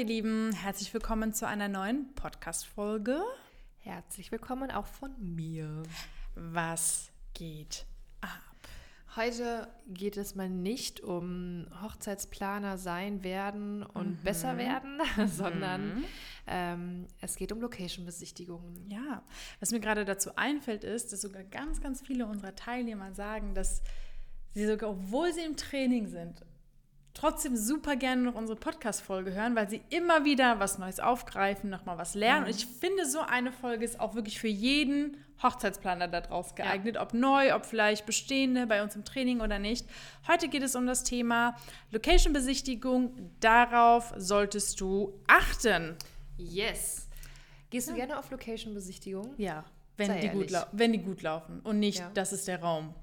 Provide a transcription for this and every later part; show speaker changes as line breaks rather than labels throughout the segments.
ihr Lieben, herzlich willkommen zu einer neuen Podcast-Folge.
Herzlich willkommen auch von mir.
Was geht ab?
Heute geht es mal nicht um Hochzeitsplaner sein werden und mhm. besser werden, sondern mhm. ähm, es geht um Location-Besichtigungen.
Ja, was mir gerade dazu einfällt, ist, dass sogar ganz, ganz viele unserer Teilnehmer sagen, dass sie sogar, obwohl sie im Training sind, trotzdem super gerne noch unsere Podcast-Folge hören, weil sie immer wieder was Neues aufgreifen, nochmal was lernen. Mhm. Und ich finde, so eine Folge ist auch wirklich für jeden Hochzeitsplaner da draus geeignet, ja. ob neu, ob vielleicht bestehende bei uns im Training oder nicht. Heute geht es um das Thema Location-Besichtigung. Darauf solltest du achten.
Yes. Gehst du ja. gerne auf Location-Besichtigung?
Ja, wenn die, gut wenn die gut laufen und nicht, ja. das ist der Raum.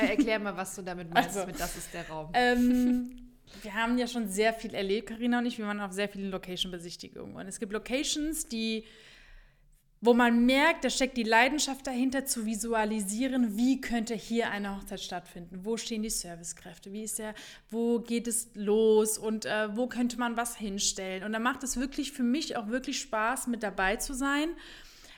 Äh, erklär mal, was du damit meinst, also, mit das ist der Raum.
Ähm, wir haben ja schon sehr viel erlebt, Karina und ich. Wir waren auf sehr vielen Location-Besichtigungen. Und es gibt Locations, die, wo man merkt, da steckt die Leidenschaft dahinter, zu visualisieren, wie könnte hier eine Hochzeit stattfinden. Wo stehen die Servicekräfte? Wie ist der, wo geht es los? Und äh, wo könnte man was hinstellen? Und da macht es wirklich für mich auch wirklich Spaß, mit dabei zu sein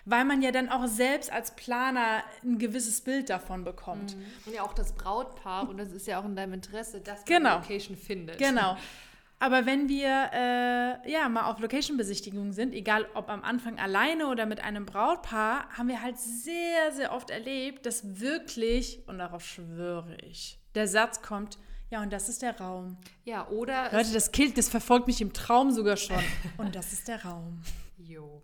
weil man ja dann auch selbst als Planer ein gewisses Bild davon bekommt. Mhm.
Und ja auch das Brautpaar, und das ist ja auch in deinem Interesse, dass man
genau.
eine Location findet.
Genau. Aber wenn wir äh, ja mal auf Location-Besichtigungen sind, egal ob am Anfang alleine oder mit einem Brautpaar, haben wir halt sehr, sehr oft erlebt, dass wirklich, und darauf schwöre ich, der Satz kommt, ja, und das ist der Raum.
Ja, oder.
Leute, das Kilt, das verfolgt mich im Traum sogar schon. und das ist der Raum.
Jo.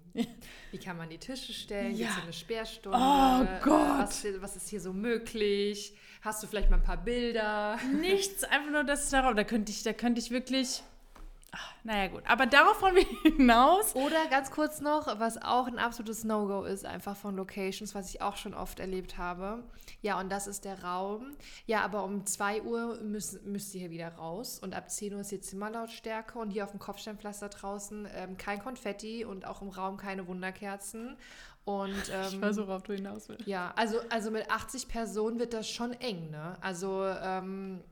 Wie kann man die Tische stellen?
Ja.
Gibt es eine Sperrstunde?
Oh Gott.
Was, was, ist hier so möglich? Hast du vielleicht mal ein paar Bilder?
Nichts, einfach nur das darauf. Da könnte ich, da könnte ich wirklich Ach, naja, gut. Aber darauf wollen wir hinaus.
Oder ganz kurz noch, was auch ein absolutes No-Go ist, einfach von Locations, was ich auch schon oft erlebt habe. Ja, und das ist der Raum. Ja, aber um 2 Uhr müsst, müsst ihr hier wieder raus. Und ab 10 Uhr ist die Zimmerlautstärke. Und hier auf dem Kopfsteinpflaster draußen ähm, kein Konfetti und auch im Raum keine Wunderkerzen. Und, ähm,
ich weiß, worauf du hinaus willst.
Ja, also, also mit 80 Personen wird das schon eng, ne? Also, ähm,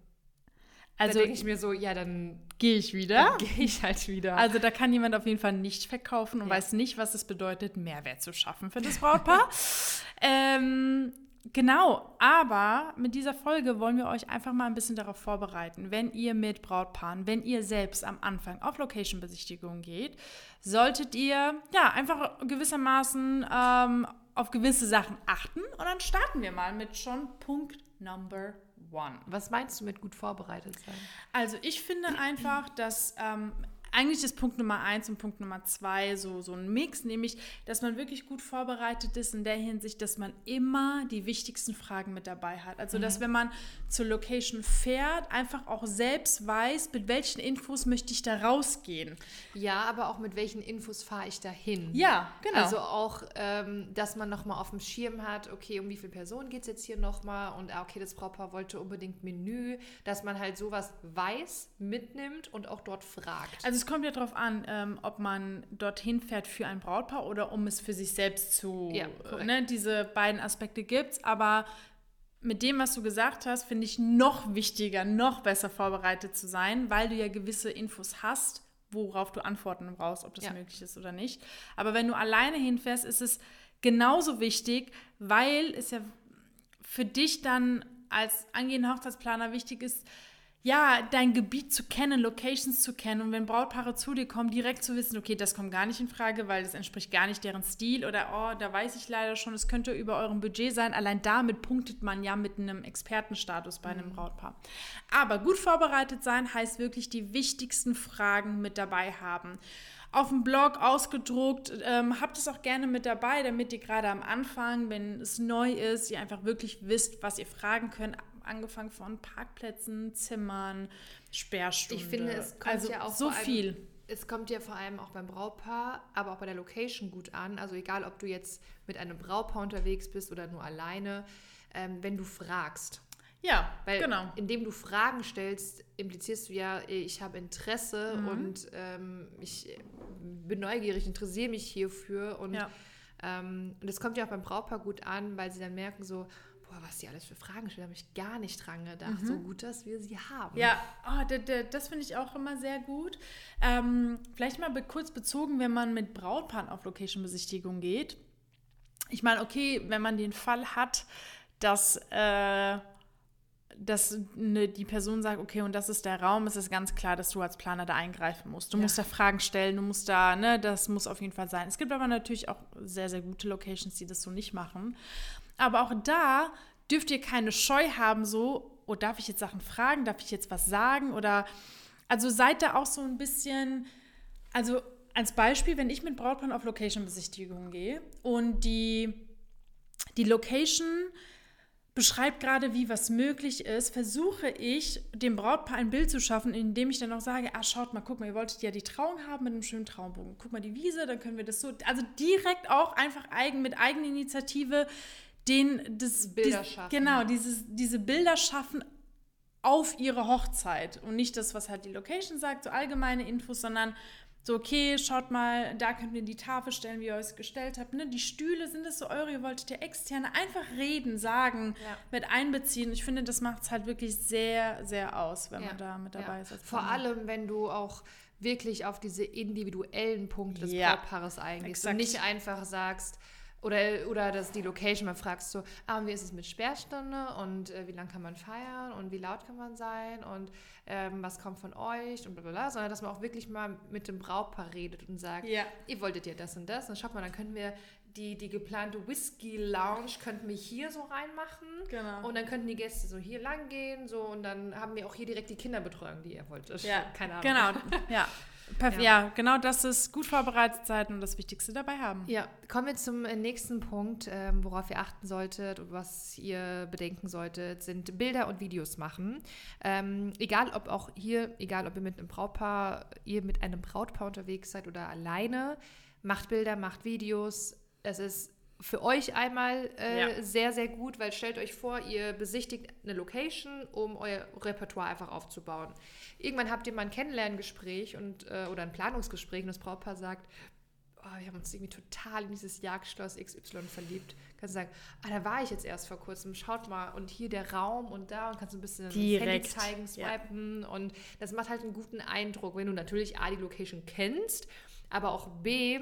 also denke ich mir so, ja, dann
gehe ich wieder.
Gehe ich halt wieder.
Also da kann jemand auf jeden Fall nicht verkaufen und ja. weiß nicht, was es bedeutet, Mehrwert zu schaffen für das Brautpaar. ähm, genau, aber mit dieser Folge wollen wir euch einfach mal ein bisschen darauf vorbereiten, wenn ihr mit Brautpaaren, wenn ihr selbst am Anfang auf Location-Besichtigungen geht, solltet ihr ja einfach gewissermaßen ähm, auf gewisse Sachen achten. Und dann starten wir mal mit schon Punkt Number One.
Was meinst du mit gut vorbereitet sein?
Also ich finde einfach, dass ähm, eigentlich ist Punkt Nummer eins und Punkt Nummer zwei so, so ein Mix, nämlich, dass man wirklich gut vorbereitet ist in der Hinsicht, dass man immer die wichtigsten Fragen mit dabei hat. Also, mhm. dass wenn man zur Location fährt, einfach auch selbst weiß, mit welchen Infos möchte ich da rausgehen.
Ja, aber auch mit welchen Infos fahre ich da hin.
Ja, genau.
Also auch, ähm, dass man nochmal auf dem Schirm hat, okay, um wie viele Personen geht es jetzt hier nochmal und ah, okay, das Brautpaar wollte unbedingt Menü, dass man halt sowas weiß, mitnimmt und auch dort fragt.
Also es kommt ja darauf an, ähm, ob man dorthin fährt für ein Brautpaar oder um es für sich selbst zu. Ja, ne, diese beiden Aspekte gibt es, aber mit dem, was du gesagt hast, finde ich noch wichtiger, noch besser vorbereitet zu sein, weil du ja gewisse Infos hast, worauf du Antworten brauchst, ob das ja. möglich ist oder nicht. Aber wenn du alleine hinfährst, ist es genauso wichtig, weil es ja für dich dann als angehender Hochzeitsplaner wichtig ist, ja, dein Gebiet zu kennen, Locations zu kennen und wenn Brautpaare zu dir kommen, direkt zu wissen, okay, das kommt gar nicht in Frage, weil das entspricht gar nicht deren Stil oder oh, da weiß ich leider schon, es könnte über eurem Budget sein. Allein damit punktet man ja mit einem Expertenstatus bei einem mhm. Brautpaar. Aber gut vorbereitet sein heißt wirklich die wichtigsten Fragen mit dabei haben auf dem Blog ausgedruckt. Ähm, habt es auch gerne mit dabei, damit ihr gerade am Anfang, wenn es neu ist, ihr einfach wirklich wisst, was ihr fragen könnt angefangen von Parkplätzen, Zimmern, Sperrstunde.
Ich finde, es kommt
also
ja auch
so viel.
Allem, es kommt ja vor allem auch beim Brautpaar, aber auch bei der Location gut an. Also egal, ob du jetzt mit einem Brautpaar unterwegs bist oder nur alleine, ähm, wenn du fragst.
Ja,
Weil
genau.
Indem du Fragen stellst, implizierst du ja, ich habe Interesse mhm. und ähm, ich bin neugierig, interessiere mich hierfür und ja. ähm, und das kommt ja auch beim Brautpaar gut an, weil sie dann merken so, boah, was die alles für Fragen stellen, habe ich gar nicht dran gedacht. Mhm. So gut, dass wir sie haben.
Ja, oh, das finde ich auch immer sehr gut. Ähm, vielleicht mal kurz bezogen, wenn man mit Brautpaaren auf Location-Besichtigung geht. Ich meine, okay, wenn man den Fall hat, dass, äh, dass ne, die Person sagt, okay, und das ist der Raum, ist es ganz klar, dass du als Planer da eingreifen musst. Du ja. musst da Fragen stellen, du musst da, ne, das muss auf jeden Fall sein. Es gibt aber natürlich auch sehr, sehr gute Locations, die das so nicht machen. Aber auch da dürft ihr keine Scheu haben, so, oh, darf ich jetzt Sachen fragen, darf ich jetzt was sagen? Oder, also seid da auch so ein bisschen, also als Beispiel, wenn ich mit Brautpaar auf Location-Besichtigungen gehe und die, die Location beschreibt gerade, wie was möglich ist, versuche ich, dem Brautpaar ein Bild zu schaffen, indem ich dann auch sage, ah, schaut mal, guck mal, ihr wolltet ja die Trauung haben mit einem schönen Traumbogen. Guck mal die Wiese, dann können wir das so, also direkt auch einfach eigen, mit Eigeninitiative den, das, Bilder dies, schaffen. Genau, dieses, diese Bilder schaffen auf ihre Hochzeit und nicht das, was halt die Location sagt, so allgemeine Infos, sondern so, okay, schaut mal, da könnt ihr die Tafel stellen, wie ihr euch gestellt habt. Ne? Die Stühle, sind das so eure? Ihr wolltet ja externe einfach reden, sagen, ja. mit einbeziehen. Ich finde, das macht es halt wirklich sehr, sehr aus, wenn ja. man da mit dabei ja. ist.
Vor allem, wenn du auch wirklich auf diese individuellen Punkte des ja. Brautpaares eingehst und nicht einfach sagst, oder, oder dass die Location mal fragst, so, ah, wie ist es mit Sperrstunde und äh, wie lange kann man feiern und wie laut kann man sein und ähm, was kommt von euch und bla sondern dass man auch wirklich mal mit dem Brautpaar redet und sagt, ja. ihr wolltet ja das und das. Und schaut mal, dann können wir die, die geplante Whisky Lounge könnten wir hier so reinmachen. Genau. Und dann könnten die Gäste so hier lang gehen, so und dann haben wir auch hier direkt die Kinderbetreuung, die ihr wolltet.
Ja, keine Ahnung. Genau, ja. Perf ja. ja. genau das ist gut vorbereitet sein und das Wichtigste dabei haben.
Ja, kommen wir zum äh, nächsten Punkt, ähm, worauf ihr achten solltet und was ihr bedenken solltet, sind Bilder und Videos machen. Ähm, egal ob auch hier, egal ob ihr mit einem Brautpaar, ihr mit einem Brautpaar unterwegs seid oder alleine, macht Bilder, macht Videos. Es ist für euch einmal äh, ja. sehr, sehr gut, weil stellt euch vor, ihr besichtigt eine Location, um euer Repertoire einfach aufzubauen. Irgendwann habt ihr mal ein Kennenlerngespräch und, äh, oder ein Planungsgespräch und das Brautpaar sagt, oh, wir haben uns irgendwie total in dieses Jagdschloss XY verliebt. Kannst du sagen, ah, da war ich jetzt erst vor kurzem, schaut mal und hier der Raum und da und kannst ein bisschen
Direkt.
Handy zeigen, swipen ja. und das macht halt einen guten Eindruck, wenn du natürlich A, die Location kennst, aber auch B,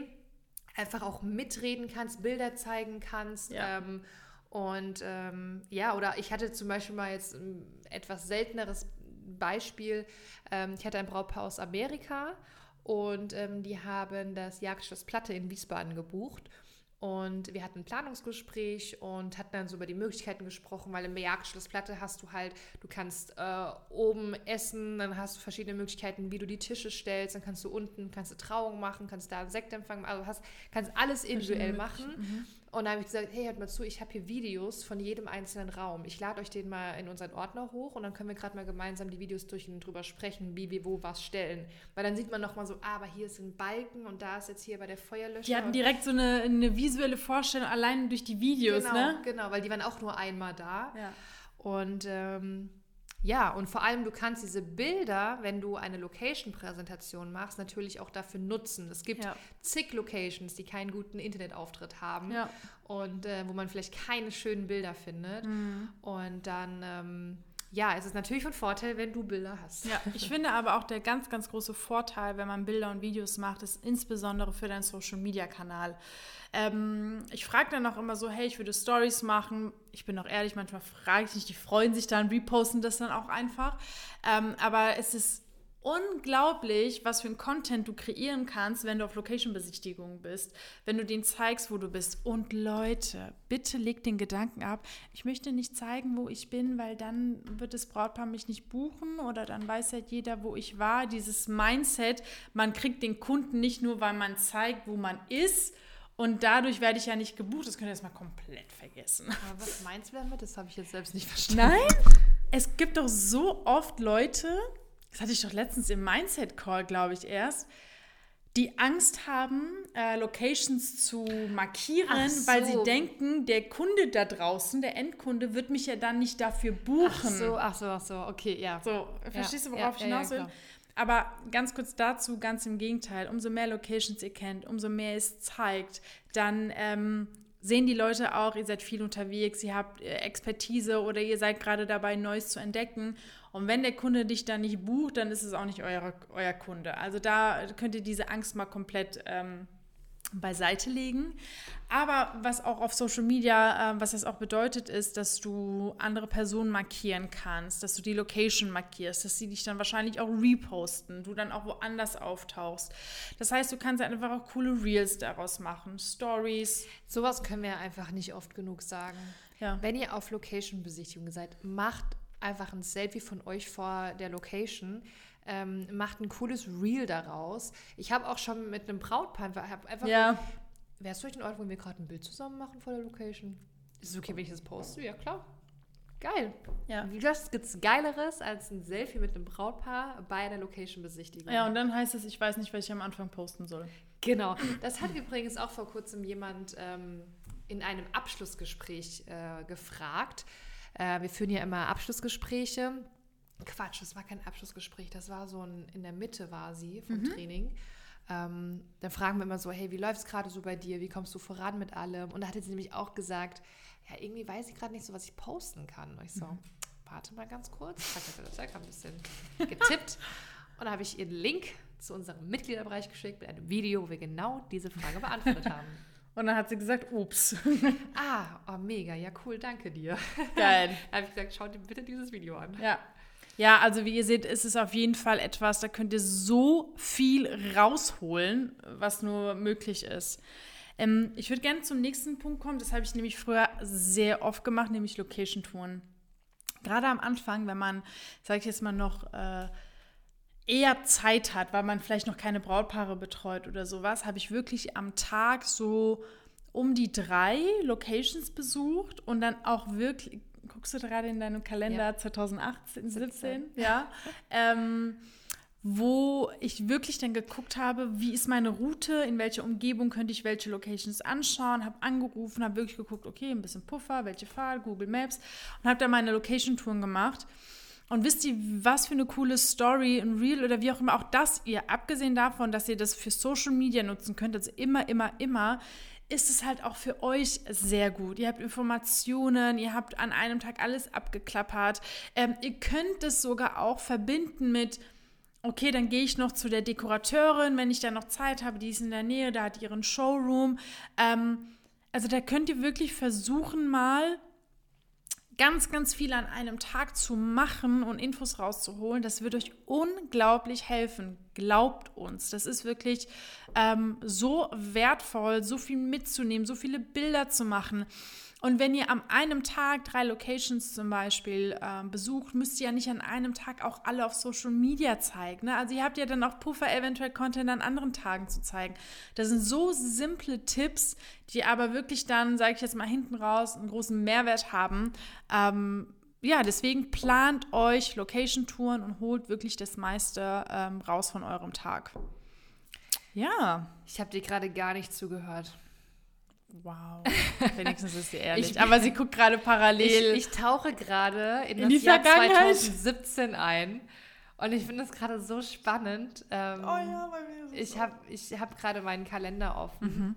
einfach auch mitreden kannst, Bilder zeigen kannst. Ja. Ähm, und ähm, ja, oder ich hatte zum Beispiel mal jetzt ein etwas selteneres Beispiel. Ähm, ich hatte ein Brautpaar aus Amerika und ähm, die haben das Jagdschloss Platte in Wiesbaden gebucht. Und wir hatten ein Planungsgespräch und hatten dann so über die Möglichkeiten gesprochen, weil im Jagdschlossplatte hast du halt, du kannst äh, oben essen, dann hast du verschiedene Möglichkeiten, wie du die Tische stellst, dann kannst du unten, kannst du Trauung machen, kannst da einen Sektempfang machen, also hast, kannst alles individuell machen. Mhm. Und dann habe ich gesagt, hey, hört mal zu, ich habe hier Videos von jedem einzelnen Raum. Ich lade euch den mal in unseren Ordner hoch und dann können wir gerade mal gemeinsam die Videos durch und drüber sprechen, wie wir wo was stellen. Weil dann sieht man nochmal so, ah, aber hier ist ein Balken und da ist jetzt hier bei der Feuerlöscher.
Die hatten direkt so eine, eine visuelle Vorstellung allein durch die Videos,
genau,
ne?
Genau, weil die waren auch nur einmal da. Ja. Und ähm, ja, und vor allem, du kannst diese Bilder, wenn du eine Location-Präsentation machst, natürlich auch dafür nutzen. Es gibt ja. zig Locations, die keinen guten Internetauftritt haben ja. und äh, wo man vielleicht keine schönen Bilder findet. Mhm. Und dann ähm, ja, es ist natürlich von Vorteil, wenn du Bilder hast.
Ja, ich finde aber auch der ganz, ganz große Vorteil, wenn man Bilder und Videos macht, ist insbesondere für deinen Social-Media-Kanal. Ähm, ich frage dann auch immer so, hey, ich würde Stories machen. Ich bin auch ehrlich, manchmal frage ich nicht, die freuen sich dann, reposten das dann auch einfach. Ähm, aber es ist unglaublich, was für ein Content du kreieren kannst, wenn du auf Location-Besichtigungen bist, wenn du denen zeigst, wo du bist. Und Leute, bitte leg den Gedanken ab, ich möchte nicht zeigen, wo ich bin, weil dann wird das Brautpaar mich nicht buchen oder dann weiß ja jeder, wo ich war. Dieses Mindset, man kriegt den Kunden nicht nur, weil man zeigt, wo man ist, und dadurch werde ich ja nicht gebucht. Das könnt ihr erstmal komplett vergessen.
Aber was meinst du damit? Das habe ich jetzt selbst nicht verstanden.
Nein, es gibt doch so oft Leute, das hatte ich doch letztens im Mindset-Call, glaube ich, erst, die Angst haben, äh, Locations zu markieren, so. weil sie denken, der Kunde da draußen, der Endkunde, wird mich ja dann nicht dafür buchen. Ach
so, ach so, ach so, okay, ja.
So, verstehst ja, du, worauf ja, ich hinaus will? Ja, aber ganz kurz dazu, ganz im Gegenteil, umso mehr Locations ihr kennt, umso mehr es zeigt, dann ähm, sehen die Leute auch, ihr seid viel unterwegs, ihr habt äh, Expertise oder ihr seid gerade dabei, Neues zu entdecken. Und wenn der Kunde dich dann nicht bucht, dann ist es auch nicht euer, euer Kunde. Also da könnt ihr diese Angst mal komplett ähm, beiseite legen. Aber was auch auf Social Media, äh, was das auch bedeutet, ist, dass du andere Personen markieren kannst, dass du die Location markierst, dass sie dich dann wahrscheinlich auch reposten, du dann auch woanders auftauchst. Das heißt, du kannst einfach auch coole Reels daraus machen, Stories.
Sowas können wir einfach nicht oft genug sagen. Ja. Wenn ihr auf Location-Besichtigung seid, macht einfach ein Selfie von euch vor der Location ähm, macht ein cooles Reel daraus. Ich habe auch schon mit einem Brautpaar einfach. Ja. Wärst du euch in Ordnung, wenn wir gerade ein Bild zusammen machen vor der Location? Ist es okay, wenn ich das poste? Ja, klar. Geil. Ja. Wie das gibt's Geileres als ein Selfie mit einem Brautpaar bei einer Location-Besichtigung?
Ja, und dann heißt es, ich weiß nicht, was ich am Anfang posten soll.
Genau. Das hat übrigens auch vor kurzem jemand ähm, in einem Abschlussgespräch äh, gefragt. Äh, wir führen ja immer Abschlussgespräche Quatsch, das war kein Abschlussgespräch, das war so ein, in der Mitte war sie vom mhm. Training. Ähm, dann fragen wir immer so, hey, wie läuft es gerade so bei dir? Wie kommst du voran mit allem? Und da hatte sie nämlich auch gesagt, ja, irgendwie weiß ich gerade nicht so, was ich posten kann. Und ich so, mhm. warte mal ganz kurz. Ich habe das ein bisschen getippt. Und da habe ich ihr den Link zu unserem Mitgliederbereich geschickt mit einem Video, wo wir genau diese Frage beantwortet haben.
Und dann hat sie gesagt, ups.
ah, oh, mega, ja cool, danke dir.
Geil.
da habe ich gesagt, schau dir bitte dieses Video an.
Ja, ja, also wie ihr seht, ist es auf jeden Fall etwas, da könnt ihr so viel rausholen, was nur möglich ist. Ähm, ich würde gerne zum nächsten Punkt kommen. Das habe ich nämlich früher sehr oft gemacht, nämlich Location-Touren. Gerade am Anfang, wenn man, sage ich jetzt mal, noch äh, eher Zeit hat, weil man vielleicht noch keine Brautpaare betreut oder sowas, habe ich wirklich am Tag so um die drei Locations besucht und dann auch wirklich guckst du gerade in deinem Kalender ja. 2018, 17, ja, ähm, wo ich wirklich dann geguckt habe, wie ist meine Route, in welcher Umgebung könnte ich welche Locations anschauen, habe angerufen, habe wirklich geguckt, okay, ein bisschen Puffer, welche Fahrt, Google Maps und habe dann meine Location-Touren gemacht. Und wisst ihr, was für eine coole Story, ein Reel oder wie auch immer, auch das ihr, abgesehen davon, dass ihr das für Social Media nutzen könnt, also immer, immer, immer, ist es halt auch für euch sehr gut. Ihr habt Informationen, ihr habt an einem Tag alles abgeklappert. Ähm, ihr könnt es sogar auch verbinden mit, okay, dann gehe ich noch zu der Dekorateurin, wenn ich da noch Zeit habe, die ist in der Nähe, da hat ihren Showroom. Ähm, also da könnt ihr wirklich versuchen, mal ganz, ganz viel an einem Tag zu machen und Infos rauszuholen, das wird euch unglaublich helfen. Glaubt uns. Das ist wirklich ähm, so wertvoll, so viel mitzunehmen, so viele Bilder zu machen. Und wenn ihr an einem Tag drei Locations zum Beispiel äh, besucht, müsst ihr ja nicht an einem Tag auch alle auf Social Media zeigen. Ne? Also ihr habt ja dann auch Puffer, eventuell Content an anderen Tagen zu zeigen. Das sind so simple Tipps, die aber wirklich dann, sage ich jetzt mal hinten raus, einen großen Mehrwert haben. Ähm, ja, deswegen plant euch Location-Touren und holt wirklich das meiste ähm, raus von eurem Tag. Ja.
Ich habe dir gerade gar nicht zugehört.
Wow. Wenigstens ist sie ehrlich. ich, Aber sie guckt gerade parallel.
Ich, ich tauche gerade in, in das Jahr 2017 ein. Und ich finde es gerade so spannend. Ähm, oh ja, bei mir ist es Ich habe ich hab gerade meinen Kalender offen, mhm.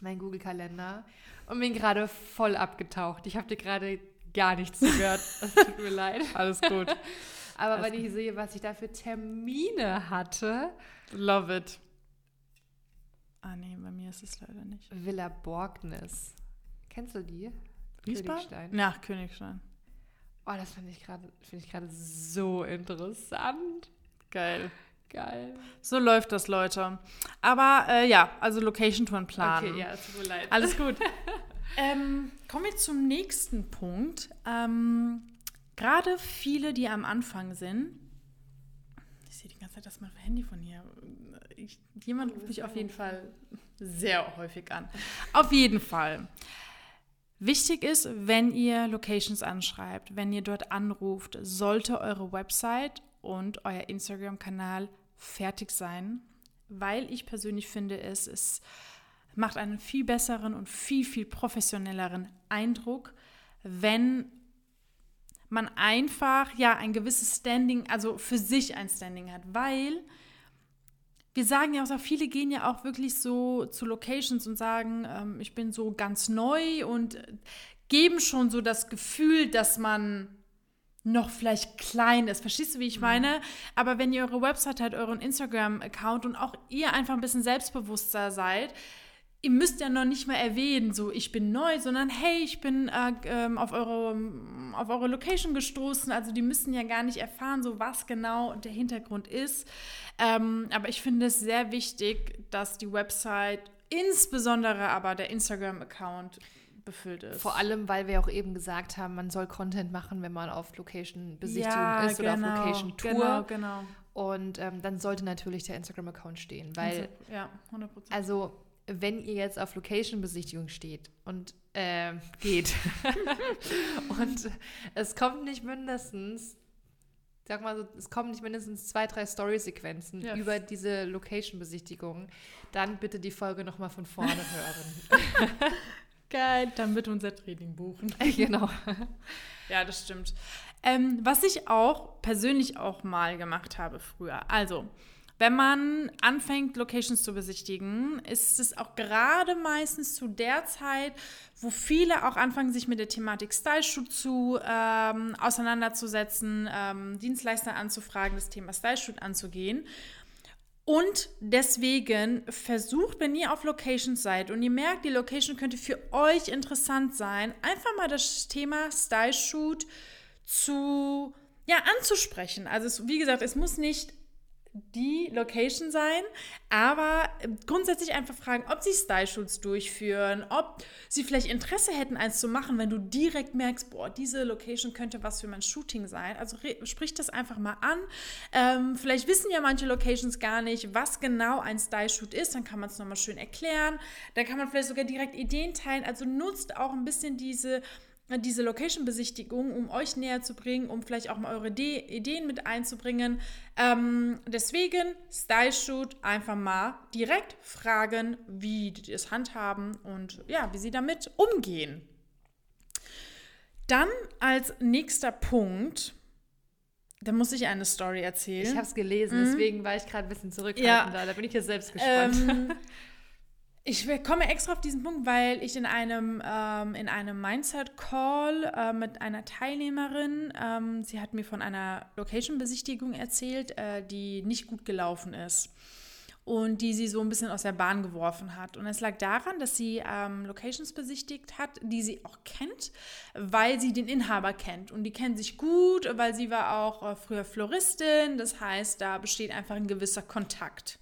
meinen Google-Kalender, und bin gerade voll abgetaucht. Ich habe dir gerade gar nichts gehört. Es tut mir leid.
Alles gut.
Aber Alles wenn ich sehe, was ich da für Termine hatte.
Love it. Ah, nee, mir ist es leider nicht.
Villa Borgnes. Kennst du die?
Wiesbaden? Königstein. Nach Königstein.
Oh, das finde ich gerade find so interessant.
Geil.
Geil.
So läuft das, Leute. Aber äh, ja, also Location-Touren planen.
Okay, ja, tut mir leid.
Alles gut. ähm, kommen wir zum nächsten Punkt. Ähm, Gerade viele, die am Anfang sind, ich sehe die ganze Zeit, dass mein Handy von hier ich, jemand ruft mich auf jeden Fall sehr häufig an. Auf jeden Fall. Wichtig ist, wenn ihr Locations anschreibt, wenn ihr dort anruft, sollte eure Website und euer Instagram-Kanal fertig sein, weil ich persönlich finde, es, es macht einen viel besseren und viel, viel professionelleren Eindruck, wenn man einfach ja ein gewisses Standing, also für sich ein Standing hat, weil wir sagen ja auch, so, viele gehen ja auch wirklich so zu Locations und sagen, ähm, ich bin so ganz neu und geben schon so das Gefühl, dass man noch vielleicht klein ist. Verstehst du, wie ich mhm. meine? Aber wenn ihr eure Website habt, euren Instagram-Account und auch ihr einfach ein bisschen selbstbewusster seid, ihr müsst ja noch nicht mal erwähnen, so ich bin neu, sondern hey, ich bin äh, ähm, auf, eure, auf eure Location gestoßen. Also die müssen ja gar nicht erfahren, so was genau der Hintergrund ist. Ähm, aber ich finde es sehr wichtig, dass die Website, insbesondere aber der Instagram-Account, befüllt ist.
Vor allem, weil wir auch eben gesagt haben, man soll Content machen, wenn man auf Location-Besichtigung ja, ist genau, oder auf genau. Location-Tour. Genau, genau. Und ähm, dann sollte natürlich der Instagram-Account stehen, weil ja, 100%. Also wenn ihr jetzt auf Location-Besichtigung steht und äh, geht und es kommt nicht mindestens, sag mal so, es kommen nicht mindestens zwei, drei Story-Sequenzen yes. über diese Location-Besichtigung, dann bitte die Folge nochmal von vorne hören.
Geil, dann bitte unser Training buchen.
genau.
ja, das stimmt. Ähm, was ich auch persönlich auch mal gemacht habe früher. Also, wenn man anfängt, Locations zu besichtigen, ist es auch gerade meistens zu der Zeit, wo viele auch anfangen, sich mit der Thematik Style Shoot zu ähm, auseinanderzusetzen, ähm, Dienstleister anzufragen, das Thema Style Shoot anzugehen. Und deswegen versucht, wenn ihr auf Locations seid und ihr merkt, die Location könnte für euch interessant sein, einfach mal das Thema Style Shoot zu ja, anzusprechen. Also es, wie gesagt, es muss nicht die Location sein, aber grundsätzlich einfach fragen, ob sie Style-Shoots durchführen, ob sie vielleicht Interesse hätten, eins zu machen, wenn du direkt merkst, boah, diese Location könnte was für mein Shooting sein. Also sprich das einfach mal an. Ähm, vielleicht wissen ja manche Locations gar nicht, was genau ein Style-Shoot ist, dann kann man es nochmal schön erklären. Dann kann man vielleicht sogar direkt Ideen teilen. Also nutzt auch ein bisschen diese diese Location-Besichtigung, um euch näher zu bringen, um vielleicht auch mal eure De Ideen mit einzubringen. Ähm, deswegen Style-Shoot einfach mal direkt fragen, wie die es handhaben und ja, wie sie damit umgehen. Dann als nächster Punkt, da muss ich eine Story erzählen. Ich
habe es gelesen, mhm. deswegen war ich gerade ein bisschen zurückhaltend ja. da. Da bin ich jetzt selbst gespannt. Ähm,
Ich komme extra auf diesen Punkt, weil ich in einem, ähm, einem Mindset-Call äh, mit einer Teilnehmerin, ähm, sie hat mir von einer Location-Besichtigung erzählt, äh, die nicht gut gelaufen ist und die sie so ein bisschen aus der Bahn geworfen hat. Und es lag daran, dass sie ähm, Locations besichtigt hat, die sie auch kennt, weil sie den Inhaber kennt. Und die kennen sich gut, weil sie war auch äh, früher Floristin. Das heißt, da besteht einfach ein gewisser Kontakt.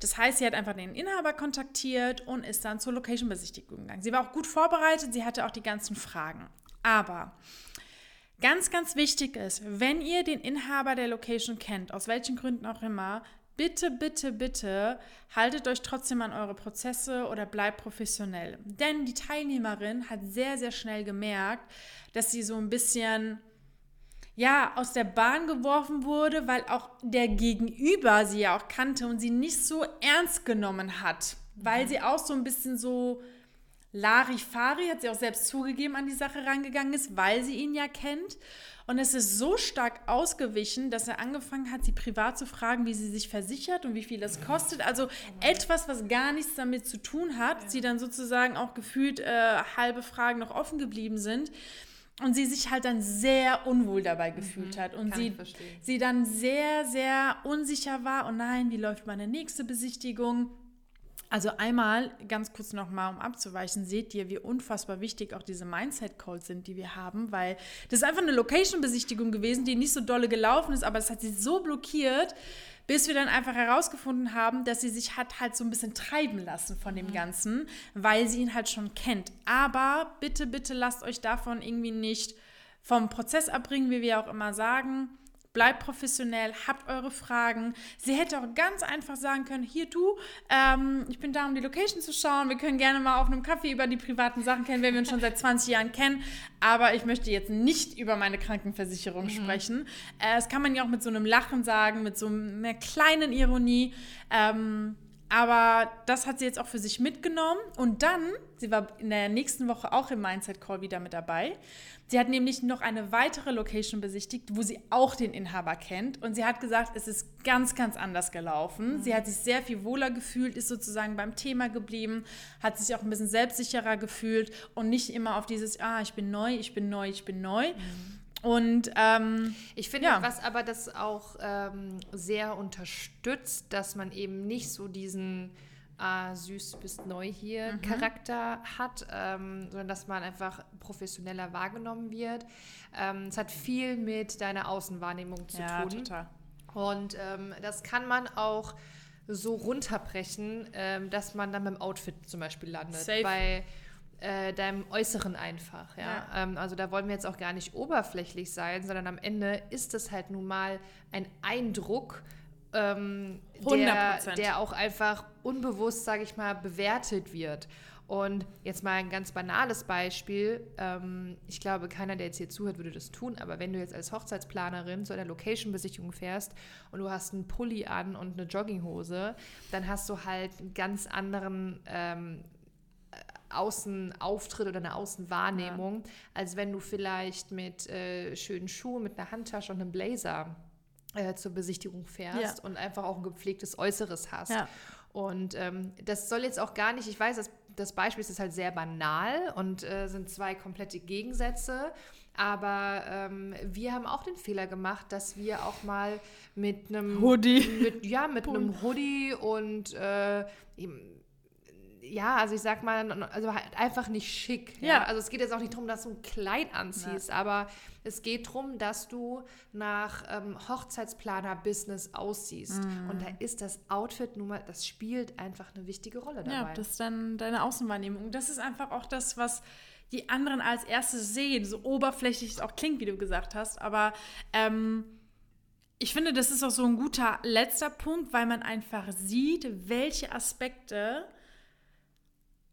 Das heißt, sie hat einfach den Inhaber kontaktiert und ist dann zur Location-Besichtigung gegangen. Sie war auch gut vorbereitet, sie hatte auch die ganzen Fragen. Aber ganz, ganz wichtig ist, wenn ihr den Inhaber der Location kennt, aus welchen Gründen auch immer, bitte, bitte, bitte haltet euch trotzdem an eure Prozesse oder bleibt professionell. Denn die Teilnehmerin hat sehr, sehr schnell gemerkt, dass sie so ein bisschen ja, aus der Bahn geworfen wurde, weil auch der Gegenüber sie ja auch kannte und sie nicht so ernst genommen hat, weil sie auch so ein bisschen so Larifari, hat sie auch selbst zugegeben, an die Sache rangegangen ist, weil sie ihn ja kennt. Und es ist so stark ausgewichen, dass er angefangen hat, sie privat zu fragen, wie sie sich versichert und wie viel das kostet. Also etwas, was gar nichts damit zu tun hat, ja. sie dann sozusagen auch gefühlt äh, halbe Fragen noch offen geblieben sind und sie sich halt dann sehr unwohl dabei gefühlt mhm, hat. Und sie, sie dann sehr, sehr unsicher war, oh nein, wie läuft meine nächste Besichtigung? Also einmal, ganz kurz nochmal, um abzuweichen, seht ihr, wie unfassbar wichtig auch diese Mindset-Calls sind, die wir haben, weil das ist einfach eine Location-Besichtigung gewesen, die nicht so dolle gelaufen ist, aber es hat sie so blockiert, bis wir dann einfach herausgefunden haben, dass sie sich hat halt so ein bisschen treiben lassen von dem mhm. Ganzen, weil sie ihn halt schon kennt. Aber bitte, bitte lasst euch davon irgendwie nicht vom Prozess abbringen, wie wir auch immer sagen. Bleibt professionell, habt eure Fragen. Sie hätte auch ganz einfach sagen können, hier du, ähm, ich bin da, um die Location zu schauen. Wir können gerne mal auf einem Kaffee über die privaten Sachen kennen, wenn wir uns schon seit 20 Jahren kennen. Aber ich möchte jetzt nicht über meine Krankenversicherung mhm. sprechen. Äh, das kann man ja auch mit so einem Lachen sagen, mit so einer kleinen Ironie. Ähm, aber das hat sie jetzt auch für sich mitgenommen. Und dann, sie war in der nächsten Woche auch im Mindset Call wieder mit dabei. Sie hat nämlich noch eine weitere Location besichtigt, wo sie auch den Inhaber kennt. Und sie hat gesagt, es ist ganz, ganz anders gelaufen. Mhm. Sie hat sich sehr viel wohler gefühlt, ist sozusagen beim Thema geblieben, hat sich auch ein bisschen selbstsicherer gefühlt und nicht immer auf dieses, ah, ich bin neu, ich bin neu, ich bin neu. Mhm. Und ähm,
ich finde, ja. was aber das auch ähm, sehr unterstützt, dass man eben nicht so diesen ah, süß, bist neu hier mhm. Charakter hat, ähm, sondern dass man einfach professioneller wahrgenommen wird. Ähm, es hat viel mit deiner Außenwahrnehmung zu ja, tun. Total. Und ähm, das kann man auch so runterbrechen, ähm, dass man dann beim Outfit zum Beispiel landet. Safe. Bei äh, deinem Äußeren einfach. Ja? ja. Ähm, also da wollen wir jetzt auch gar nicht oberflächlich sein, sondern am Ende ist es halt nun mal ein Eindruck, ähm, der, der auch einfach unbewusst, sage ich mal, bewertet wird. Und jetzt mal ein ganz banales Beispiel. Ähm, ich glaube, keiner, der jetzt hier zuhört, würde das tun. Aber wenn du jetzt als Hochzeitsplanerin zu einer Location-Besichtigung fährst und du hast einen Pulli an und eine Jogginghose, dann hast du halt einen ganz anderen ähm, Außenauftritt oder eine Außenwahrnehmung, ja. als wenn du vielleicht mit äh, schönen Schuhen, mit einer Handtasche und einem Blazer äh, zur Besichtigung fährst ja. und einfach auch ein gepflegtes Äußeres hast. Ja. Und ähm, das soll jetzt auch gar nicht, ich weiß, das, das Beispiel ist halt sehr banal und äh, sind zwei komplette Gegensätze. Aber ähm, wir haben auch den Fehler gemacht, dass wir auch mal mit einem
Hoodie,
mit, ja, mit einem Hoodie und äh, ja, also ich sag mal, also halt einfach nicht schick. Ja. ja. Also es geht jetzt auch nicht darum, dass du ein Kleid anziehst, ja. aber es geht darum, dass du nach ähm, Hochzeitsplaner-Business aussiehst. Mhm. Und da ist das Outfit nun mal, das spielt einfach eine wichtige Rolle dabei.
Ja, das ist dann deine Außenwahrnehmung. Das ist einfach auch das, was die anderen als erstes sehen, so oberflächlich es auch klingt, wie du gesagt hast, aber ähm, ich finde, das ist auch so ein guter letzter Punkt, weil man einfach sieht, welche Aspekte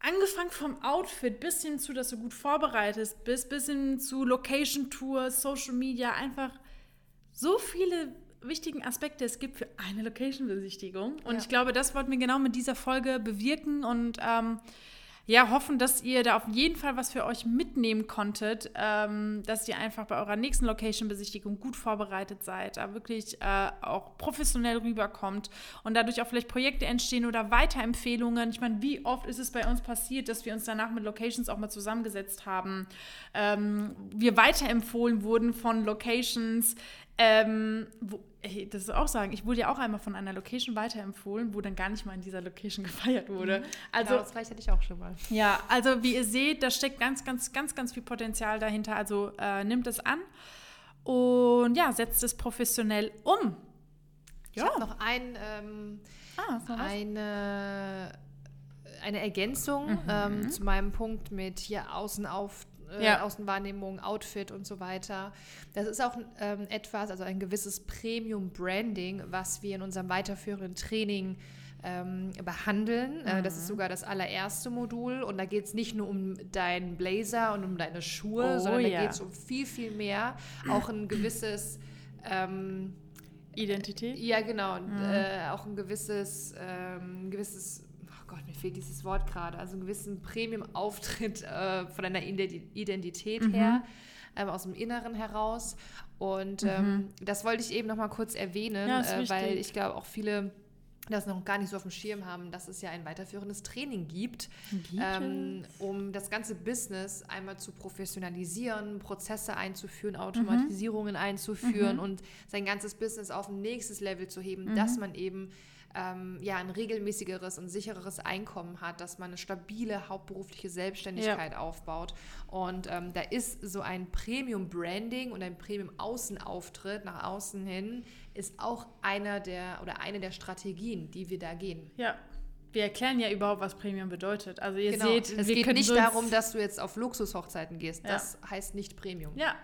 angefangen vom Outfit bis hin zu, dass du gut vorbereitet bist, bis hin zu Location Tours, Social Media, einfach so viele wichtigen Aspekte es gibt für eine Location-Besichtigung. Und ja. ich glaube, das wollten wir genau mit dieser Folge bewirken und ähm, ja, hoffen, dass ihr da auf jeden Fall was für euch mitnehmen konntet, ähm, dass ihr einfach bei eurer nächsten Location-Besichtigung gut vorbereitet seid, da wirklich äh, auch professionell rüberkommt und dadurch auch vielleicht Projekte entstehen oder Weiterempfehlungen. Ich meine, wie oft ist es bei uns passiert, dass wir uns danach mit Locations auch mal zusammengesetzt haben, ähm, wir weiterempfohlen wurden von Locations, ähm, wo, ey, das ist auch sagen, ich wurde ja auch einmal von einer Location weiterempfohlen, wo dann gar nicht mal in dieser Location gefeiert wurde. Mhm.
Also, ja, das reicht hatte ich auch schon mal.
Ja, also wie ihr seht, da steckt ganz, ganz, ganz, ganz viel Potenzial dahinter. Also äh, nimmt es an und ja, setzt es professionell um.
Ich ja. habe noch ein, ähm, ah, eine, eine Ergänzung mhm. ähm, zu meinem Punkt mit hier außen auf äh, ja. Außenwahrnehmung, Outfit und so weiter. Das ist auch ähm, etwas, also ein gewisses Premium-Branding, was wir in unserem weiterführenden Training ähm, behandeln. Mhm. Das ist mhm. sogar das allererste Modul und da geht es nicht nur um deinen Blazer und um deine Schuhe, oh, sondern ja. da geht es um viel, viel mehr. Auch ein gewisses ähm,
Identität?
Ja, genau. Mhm. Äh, auch ein gewisses, ähm, gewisses Gott, mir fehlt dieses Wort gerade, also einen gewissen Premium-Auftritt äh, von einer Identität mhm. her, ähm, aus dem Inneren heraus. Und mhm. ähm, das wollte ich eben noch mal kurz erwähnen, ja, äh, weil ich glaube auch viele das noch gar nicht so auf dem Schirm haben, dass es ja ein weiterführendes Training gibt, ähm, um das ganze Business einmal zu professionalisieren, Prozesse einzuführen, Automatisierungen mhm. einzuführen mhm. und sein ganzes Business auf ein nächstes Level zu heben, mhm. dass man eben ähm, ja, ein regelmäßigeres und sichereres Einkommen hat, dass man eine stabile hauptberufliche Selbstständigkeit ja. aufbaut. Und ähm, da ist so ein Premium-Branding und ein Premium-Außenauftritt nach außen hin ist auch einer der oder eine der Strategien, die wir da gehen.
Ja. Wir erklären ja überhaupt, was Premium bedeutet. Also ihr genau. seht,
es geht nicht darum, dass du jetzt auf Luxushochzeiten gehst. Ja. Das heißt nicht Premium.
Ja,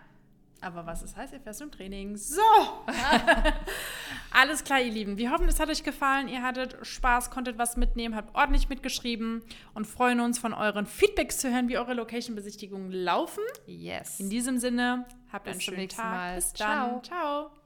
aber was es heißt, erfährst du im Training. So! Alles klar, ihr Lieben. Wir hoffen, es hat euch gefallen. Ihr hattet Spaß, konntet was mitnehmen, habt ordentlich mitgeschrieben und freuen uns, von euren Feedbacks zu hören, wie eure Location-Besichtigungen laufen.
Yes.
In diesem Sinne, habt Bis einen schönen Tag. Mal.
Bis dann. Ciao. Ciao.